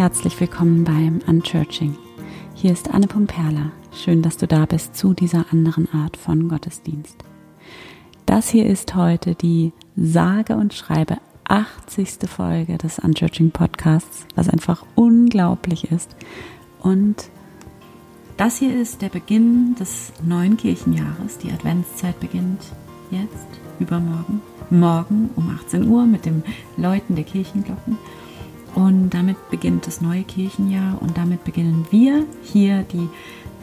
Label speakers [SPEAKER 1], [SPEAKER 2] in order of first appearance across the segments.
[SPEAKER 1] herzlich willkommen beim Unchurching. Hier ist Anne Pumperla. Schön, dass du da bist zu dieser anderen Art von Gottesdienst. Das hier ist heute die sage und schreibe 80. Folge des Unchurching Podcasts, was einfach unglaublich ist. Und das hier ist der Beginn des neuen Kirchenjahres. Die Adventszeit beginnt jetzt, übermorgen, morgen um 18 Uhr mit dem Läuten der Kirchenglocken. Und damit beginnt das neue Kirchenjahr und damit beginnen wir hier die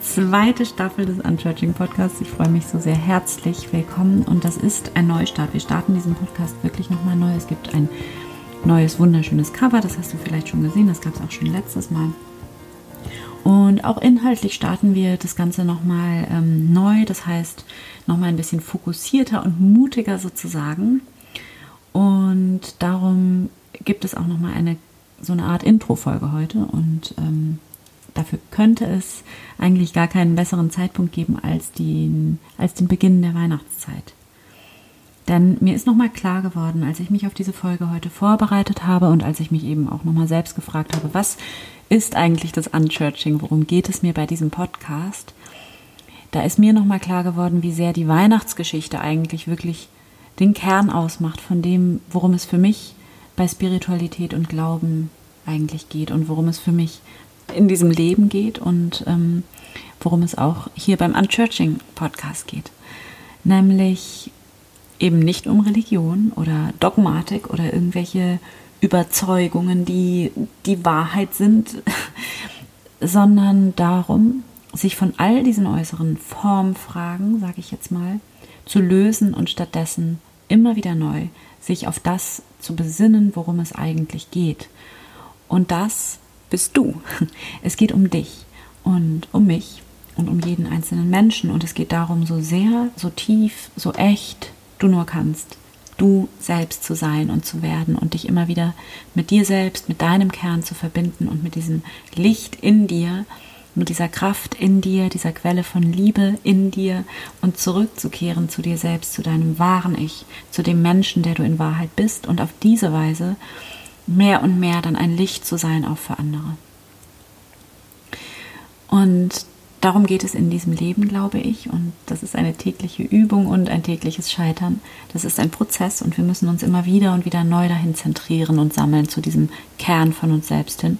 [SPEAKER 1] zweite Staffel des Unchurching Podcasts. Ich freue mich so sehr herzlich willkommen und das ist ein Neustart. Wir starten diesen Podcast wirklich nochmal neu. Es gibt ein neues, wunderschönes Cover, das hast du vielleicht schon gesehen, das gab es auch schon letztes Mal. Und auch inhaltlich starten wir das Ganze nochmal ähm, neu, das heißt nochmal ein bisschen fokussierter und mutiger sozusagen. Und darum gibt es auch nochmal eine so eine Art Intro-Folge heute und ähm, dafür könnte es eigentlich gar keinen besseren Zeitpunkt geben als den, als den Beginn der Weihnachtszeit. Denn mir ist nochmal klar geworden, als ich mich auf diese Folge heute vorbereitet habe und als ich mich eben auch nochmal selbst gefragt habe, was ist eigentlich das Unchurching, worum geht es mir bei diesem Podcast, da ist mir nochmal klar geworden, wie sehr die Weihnachtsgeschichte eigentlich wirklich den Kern ausmacht von dem, worum es für mich bei Spiritualität und Glauben eigentlich geht und worum es für mich in diesem Leben geht und ähm, worum es auch hier beim Unchurching Podcast geht. Nämlich eben nicht um Religion oder Dogmatik oder irgendwelche Überzeugungen, die die Wahrheit sind, sondern darum, sich von all diesen äußeren Formfragen, sage ich jetzt mal, zu lösen und stattdessen immer wieder neu sich auf das zu besinnen, worum es eigentlich geht. Und das bist du. Es geht um dich und um mich und um jeden einzelnen Menschen. Und es geht darum, so sehr, so tief, so echt du nur kannst, du selbst zu sein und zu werden und dich immer wieder mit dir selbst, mit deinem Kern zu verbinden und mit diesem Licht in dir, mit dieser Kraft in dir, dieser Quelle von Liebe in dir und zurückzukehren zu dir selbst, zu deinem wahren Ich, zu dem Menschen, der du in Wahrheit bist und auf diese Weise mehr und mehr dann ein Licht zu sein auch für andere. Und darum geht es in diesem Leben, glaube ich. Und das ist eine tägliche Übung und ein tägliches Scheitern. Das ist ein Prozess und wir müssen uns immer wieder und wieder neu dahin zentrieren und sammeln zu diesem Kern von uns selbst hin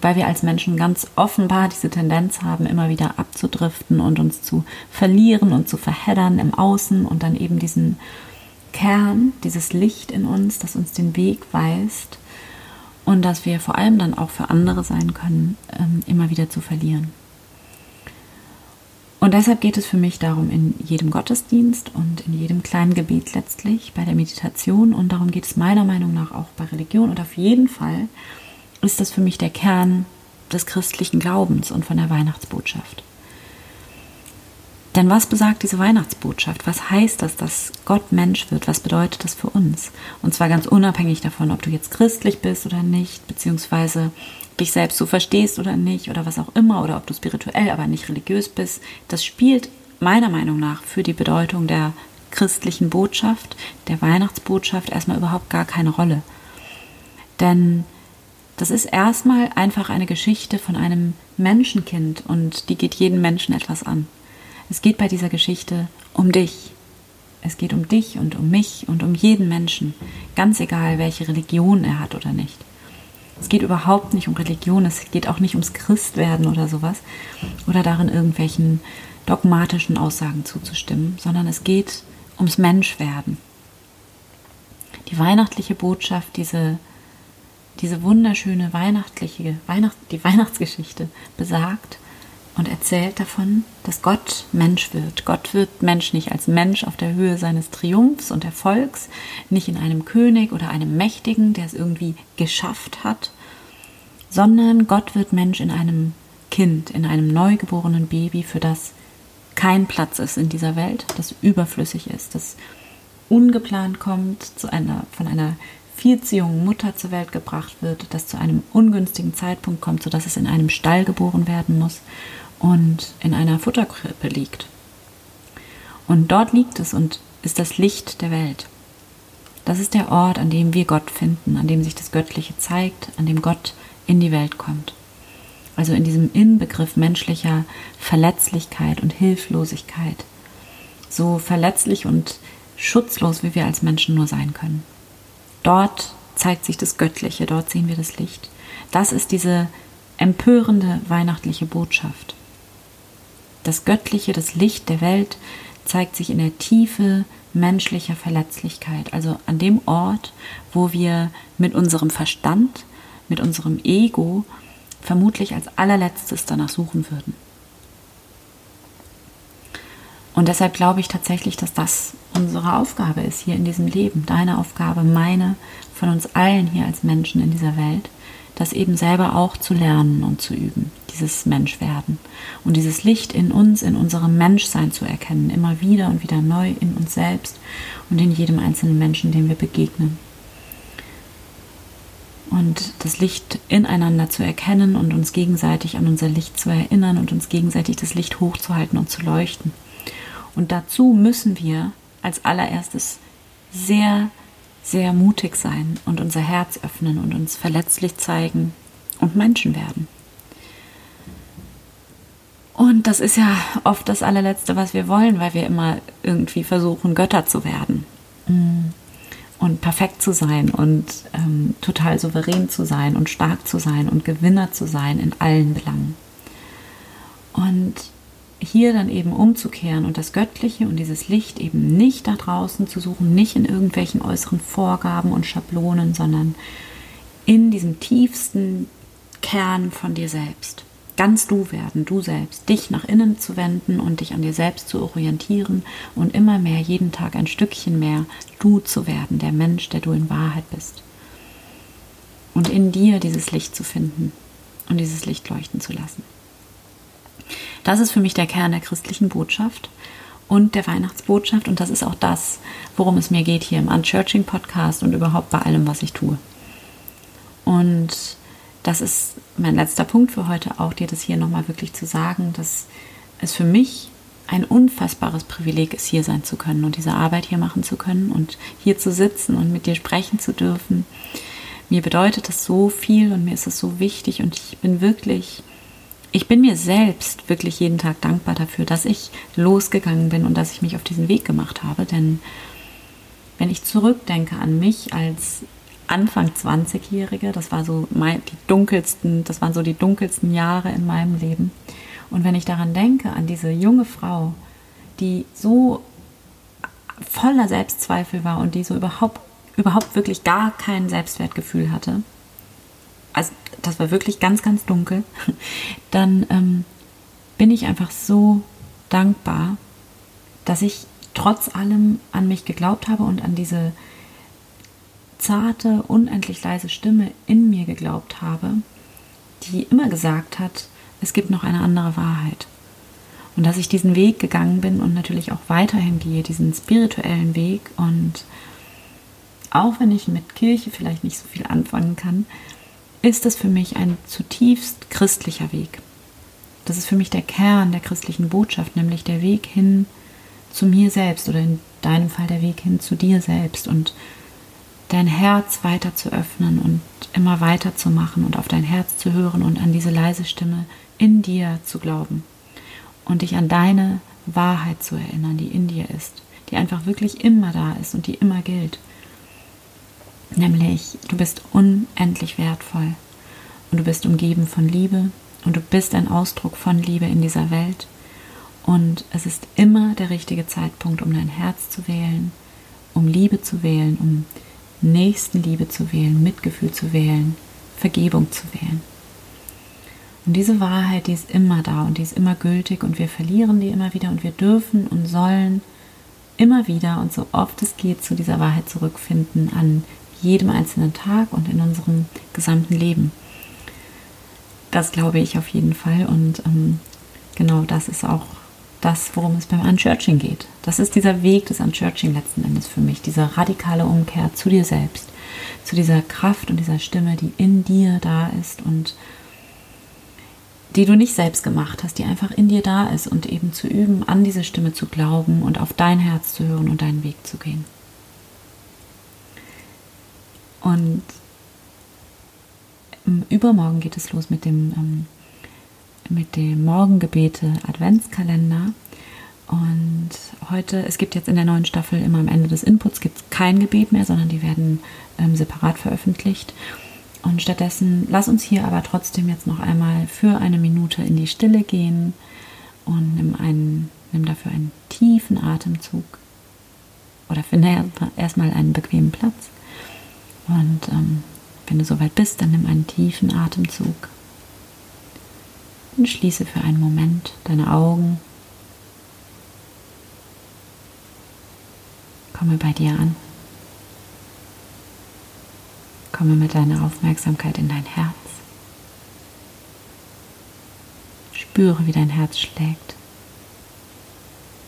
[SPEAKER 1] weil wir als Menschen ganz offenbar diese Tendenz haben, immer wieder abzudriften und uns zu verlieren und zu verheddern im Außen und dann eben diesen Kern, dieses Licht in uns, das uns den Weg weist und dass wir vor allem dann auch für andere sein können, ähm, immer wieder zu verlieren. Und deshalb geht es für mich darum in jedem Gottesdienst und in jedem kleinen Gebet letztlich, bei der Meditation und darum geht es meiner Meinung nach auch bei Religion und auf jeden Fall ist das für mich der Kern des christlichen Glaubens und von der Weihnachtsbotschaft. Denn was besagt diese Weihnachtsbotschaft? Was heißt das, dass Gott Mensch wird? Was bedeutet das für uns? Und zwar ganz unabhängig davon, ob du jetzt christlich bist oder nicht, beziehungsweise dich selbst so verstehst oder nicht, oder was auch immer, oder ob du spirituell, aber nicht religiös bist. Das spielt meiner Meinung nach für die Bedeutung der christlichen Botschaft, der Weihnachtsbotschaft erstmal überhaupt gar keine Rolle. Denn das ist erstmal einfach eine Geschichte von einem Menschenkind und die geht jeden Menschen etwas an. Es geht bei dieser Geschichte um dich. Es geht um dich und um mich und um jeden Menschen, ganz egal, welche Religion er hat oder nicht. Es geht überhaupt nicht um Religion, es geht auch nicht ums Christwerden oder sowas oder darin irgendwelchen dogmatischen Aussagen zuzustimmen, sondern es geht ums Menschwerden. Die weihnachtliche Botschaft, diese diese wunderschöne weihnachtliche Weihnacht, die Weihnachtsgeschichte besagt und erzählt davon, dass Gott Mensch wird. Gott wird Mensch nicht als Mensch auf der Höhe seines Triumphs und Erfolgs, nicht in einem König oder einem Mächtigen, der es irgendwie geschafft hat, sondern Gott wird Mensch in einem Kind, in einem neugeborenen Baby, für das kein Platz ist in dieser Welt, das überflüssig ist, das ungeplant kommt, zu einer, von einer jungen Mutter zur Welt gebracht wird, das zu einem ungünstigen Zeitpunkt kommt, sodass es in einem Stall geboren werden muss und in einer Futterkrippe liegt. Und dort liegt es und ist das Licht der Welt. Das ist der Ort, an dem wir Gott finden, an dem sich das Göttliche zeigt, an dem Gott in die Welt kommt. Also in diesem Inbegriff menschlicher Verletzlichkeit und Hilflosigkeit. So verletzlich und schutzlos, wie wir als Menschen nur sein können. Dort zeigt sich das Göttliche, dort sehen wir das Licht. Das ist diese empörende weihnachtliche Botschaft. Das Göttliche, das Licht der Welt zeigt sich in der Tiefe menschlicher Verletzlichkeit, also an dem Ort, wo wir mit unserem Verstand, mit unserem Ego vermutlich als allerletztes danach suchen würden. Und deshalb glaube ich tatsächlich, dass das unsere Aufgabe ist hier in diesem Leben, deine Aufgabe, meine, von uns allen hier als Menschen in dieser Welt, das eben selber auch zu lernen und zu üben, dieses Menschwerden und dieses Licht in uns, in unserem Menschsein zu erkennen, immer wieder und wieder neu in uns selbst und in jedem einzelnen Menschen, dem wir begegnen. Und das Licht ineinander zu erkennen und uns gegenseitig an unser Licht zu erinnern und uns gegenseitig das Licht hochzuhalten und zu leuchten. Und dazu müssen wir als allererstes sehr sehr mutig sein und unser Herz öffnen und uns verletzlich zeigen und Menschen werden. Und das ist ja oft das allerletzte, was wir wollen, weil wir immer irgendwie versuchen, Götter zu werden mm. und perfekt zu sein und ähm, total souverän zu sein und stark zu sein und Gewinner zu sein in allen Belangen. Und hier dann eben umzukehren und das Göttliche und dieses Licht eben nicht da draußen zu suchen, nicht in irgendwelchen äußeren Vorgaben und Schablonen, sondern in diesem tiefsten Kern von dir selbst. Ganz du werden, du selbst, dich nach innen zu wenden und dich an dir selbst zu orientieren und immer mehr, jeden Tag ein Stückchen mehr du zu werden, der Mensch, der du in Wahrheit bist. Und in dir dieses Licht zu finden und dieses Licht leuchten zu lassen. Das ist für mich der Kern der christlichen Botschaft und der Weihnachtsbotschaft und das ist auch das, worum es mir geht hier im Unchurching Podcast und überhaupt bei allem, was ich tue. Und das ist mein letzter Punkt für heute auch, dir das hier nochmal wirklich zu sagen, dass es für mich ein unfassbares Privileg ist, hier sein zu können und diese Arbeit hier machen zu können und hier zu sitzen und mit dir sprechen zu dürfen. Mir bedeutet das so viel und mir ist es so wichtig und ich bin wirklich ich bin mir selbst wirklich jeden Tag dankbar dafür, dass ich losgegangen bin und dass ich mich auf diesen Weg gemacht habe. Denn wenn ich zurückdenke an mich als Anfang 20-Jährige, das war so mein, die dunkelsten, das waren so die dunkelsten Jahre in meinem Leben. Und wenn ich daran denke, an diese junge Frau, die so voller Selbstzweifel war und die so überhaupt, überhaupt wirklich gar kein Selbstwertgefühl hatte, also das war wirklich ganz, ganz dunkel, dann ähm, bin ich einfach so dankbar, dass ich trotz allem an mich geglaubt habe und an diese zarte, unendlich leise Stimme in mir geglaubt habe, die immer gesagt hat, es gibt noch eine andere Wahrheit. Und dass ich diesen Weg gegangen bin und natürlich auch weiterhin gehe, diesen spirituellen Weg. Und auch wenn ich mit Kirche vielleicht nicht so viel anfangen kann, ist es für mich ein zutiefst christlicher Weg. Das ist für mich der Kern der christlichen Botschaft, nämlich der Weg hin zu mir selbst oder in deinem Fall der Weg hin zu dir selbst und dein Herz weiter zu öffnen und immer weiter zu machen und auf dein Herz zu hören und an diese leise Stimme in dir zu glauben und dich an deine Wahrheit zu erinnern, die in dir ist, die einfach wirklich immer da ist und die immer gilt nämlich du bist unendlich wertvoll. Und du bist umgeben von Liebe. Und du bist ein Ausdruck von Liebe in dieser Welt. Und es ist immer der richtige Zeitpunkt, um dein Herz zu wählen, um Liebe zu wählen, um Nächstenliebe zu wählen, Mitgefühl zu wählen, Vergebung zu wählen. Und diese Wahrheit, die ist immer da und die ist immer gültig und wir verlieren die immer wieder und wir dürfen und sollen immer wieder und so oft es geht zu dieser Wahrheit zurückfinden, an jedem einzelnen Tag und in unserem gesamten Leben. Das glaube ich auf jeden Fall und ähm, genau das ist auch das, worum es beim Unchurching geht. Das ist dieser Weg des Unchurching letzten Endes für mich, diese radikale Umkehr zu dir selbst, zu dieser Kraft und dieser Stimme, die in dir da ist und die du nicht selbst gemacht hast, die einfach in dir da ist und eben zu üben, an diese Stimme zu glauben und auf dein Herz zu hören und deinen Weg zu gehen. Und Übermorgen geht es los mit dem, ähm, mit dem Morgengebete Adventskalender. Und heute, es gibt jetzt in der neuen Staffel immer am Ende des Inputs gibt kein Gebet mehr, sondern die werden ähm, separat veröffentlicht. Und stattdessen lass uns hier aber trotzdem jetzt noch einmal für eine Minute in die Stille gehen und nimm, einen, nimm dafür einen tiefen Atemzug oder finde erstmal einen bequemen Platz. Und ähm, wenn du soweit bist, dann nimm einen tiefen Atemzug und schließe für einen Moment deine Augen. Komme bei dir an. Komme mit deiner Aufmerksamkeit in dein Herz. Spüre, wie dein Herz schlägt.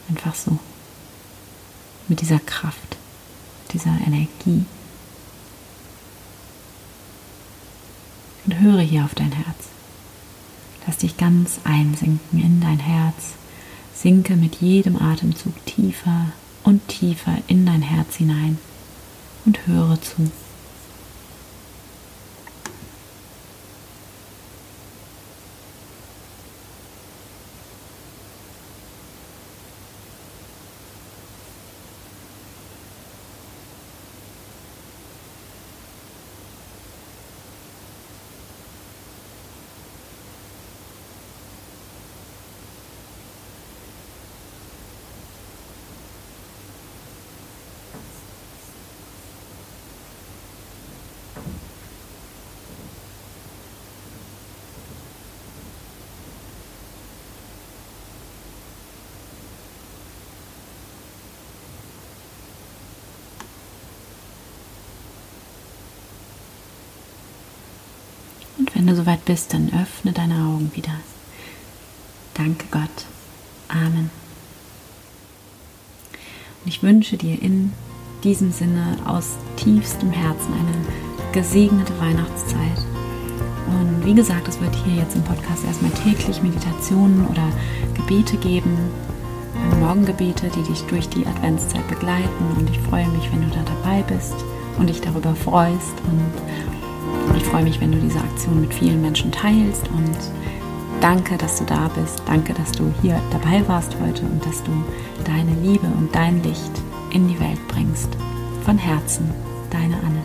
[SPEAKER 1] Einfach so. Mit dieser Kraft, dieser Energie. Und höre hier auf dein Herz. Lass dich ganz einsinken in dein Herz. Sinke mit jedem Atemzug tiefer und tiefer in dein Herz hinein und höre zu. Und wenn du soweit bist, dann öffne deine Augen wieder. Danke Gott. Amen. Und ich wünsche dir in diesem Sinne aus tiefstem Herzen eine gesegnete Weihnachtszeit. Und wie gesagt, es wird hier jetzt im Podcast erstmal täglich Meditationen oder Gebete geben, Morgengebete, die dich durch die Adventszeit begleiten. Und ich freue mich, wenn du da dabei bist und dich darüber freust ich freue mich, wenn du diese Aktion mit vielen Menschen teilst und danke, dass du da bist. Danke, dass du hier dabei warst heute und dass du deine Liebe und dein Licht in die Welt bringst. Von Herzen, deine Anne.